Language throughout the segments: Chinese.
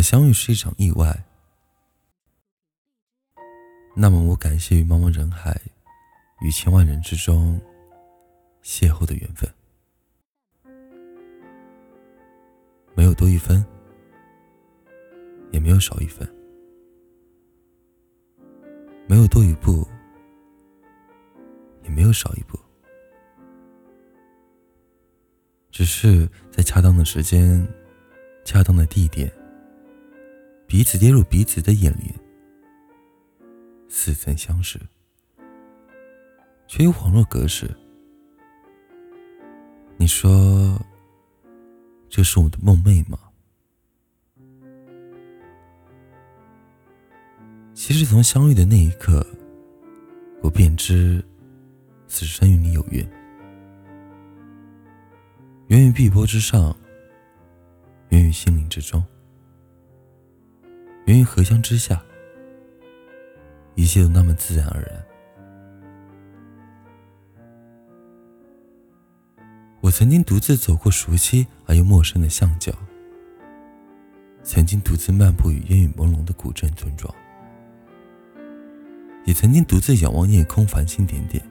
相遇是一场意外，那么我感谢于茫茫人海与千万人之中邂逅的缘分，没有多一分，也没有少一分，没有多一步，也没有少一步，只是在恰当的时间、恰当的地点。彼此跌入彼此的眼帘，似曾相识，却又恍若隔世。你说，这是我的梦寐吗？其实从相遇的那一刻，我便知此生与你有缘，缘于碧波之上，缘于心灵之中。源于荷香之下，一切都那么自然而然。我曾经独自走过熟悉而又陌生的巷角，曾经独自漫步于烟雨朦胧的古镇村庄，也曾经独自仰望夜空繁星点点，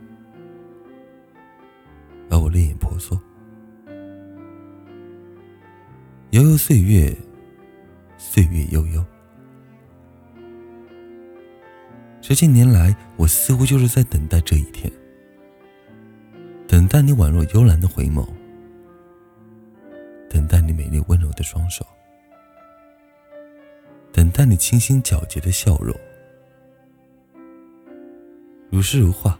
而我泪眼婆娑。悠悠岁月，岁月悠悠。这些年来，我似乎就是在等待这一天，等待你宛若幽兰的回眸，等待你美丽温柔的双手，等待你清新皎洁的笑容，如诗如画，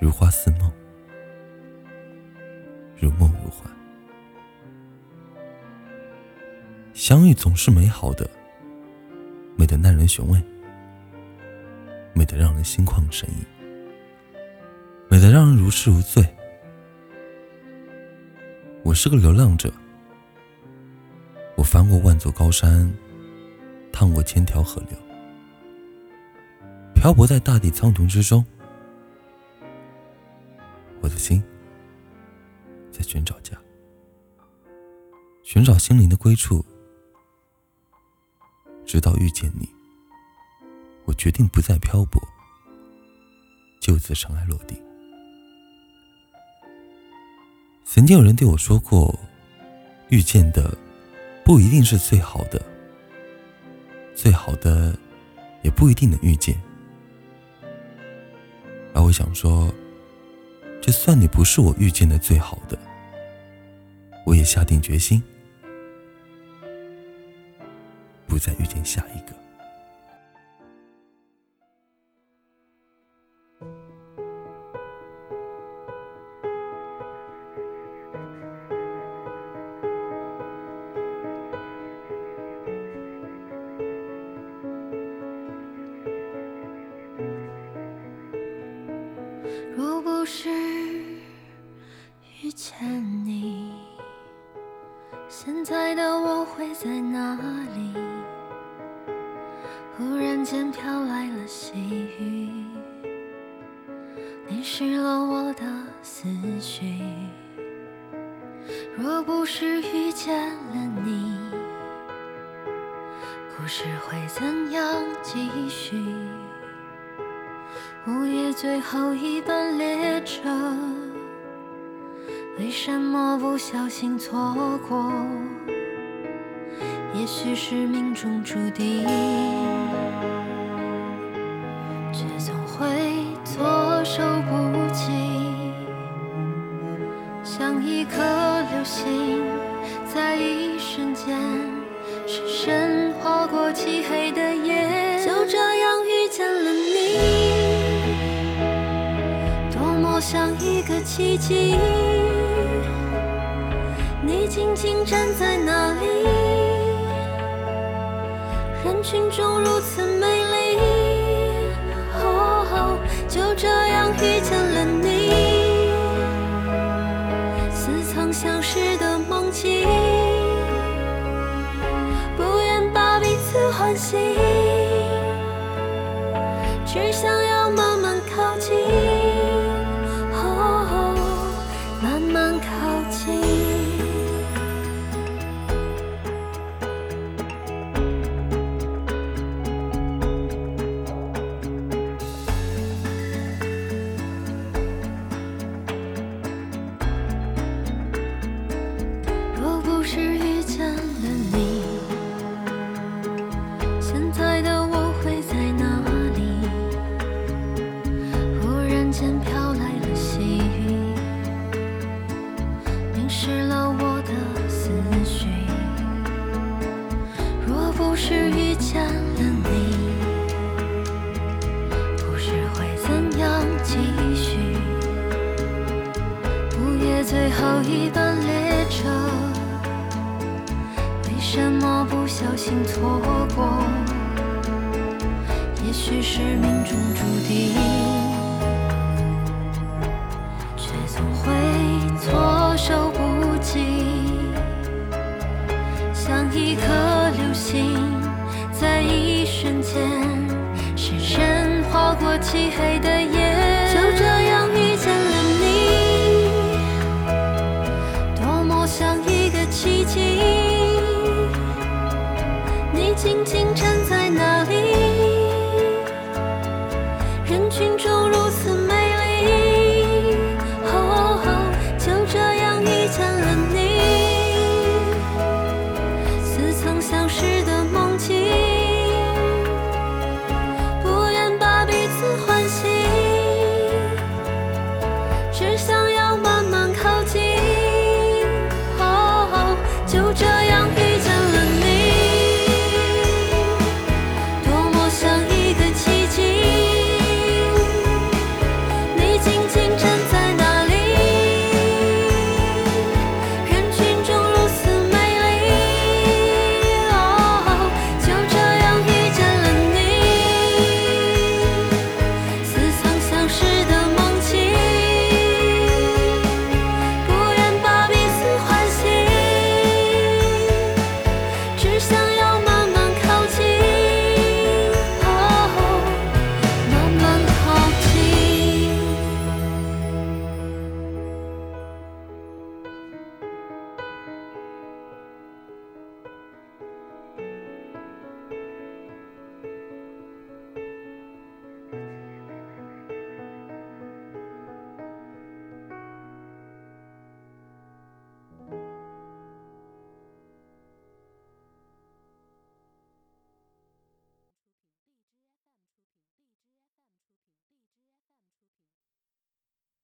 如花似梦，如梦如幻。相遇总是美好的，美得耐人寻味。美得让人心旷神怡，美得让人如痴如醉。我是个流浪者，我翻过万座高山，趟过千条河流，漂泊在大地苍穹之中。我的心在寻找家，寻找心灵的归处，直到遇见你。我决定不再漂泊，就此尘埃落定。曾经有人对我说过，遇见的不一定是最好的，最好的也不一定能遇见。而我想说，就算你不是我遇见的最好的，我也下定决心，不再遇见下一个。遇见你，现在的我会在哪里？忽然间飘来了细雨，淋湿了我的思绪。若不是遇见了你，故事会怎样继续？午夜最后一班列车，为什么不小心错过？也许是命中注定，却总会措手不及，像一颗流星，在一瞬间深深划过漆黑的夜，就这样遇见了你。多么像一个奇迹，你静静站在那里，人群中如此美丽。哦，就这样遇见了你，似曾相识的梦境，不愿把彼此唤醒，只想夜最后一班列车，为什么不小心错过？也许是命中注定，却总会措手不及，像一颗流星，在一瞬间，深深划过漆黑的夜。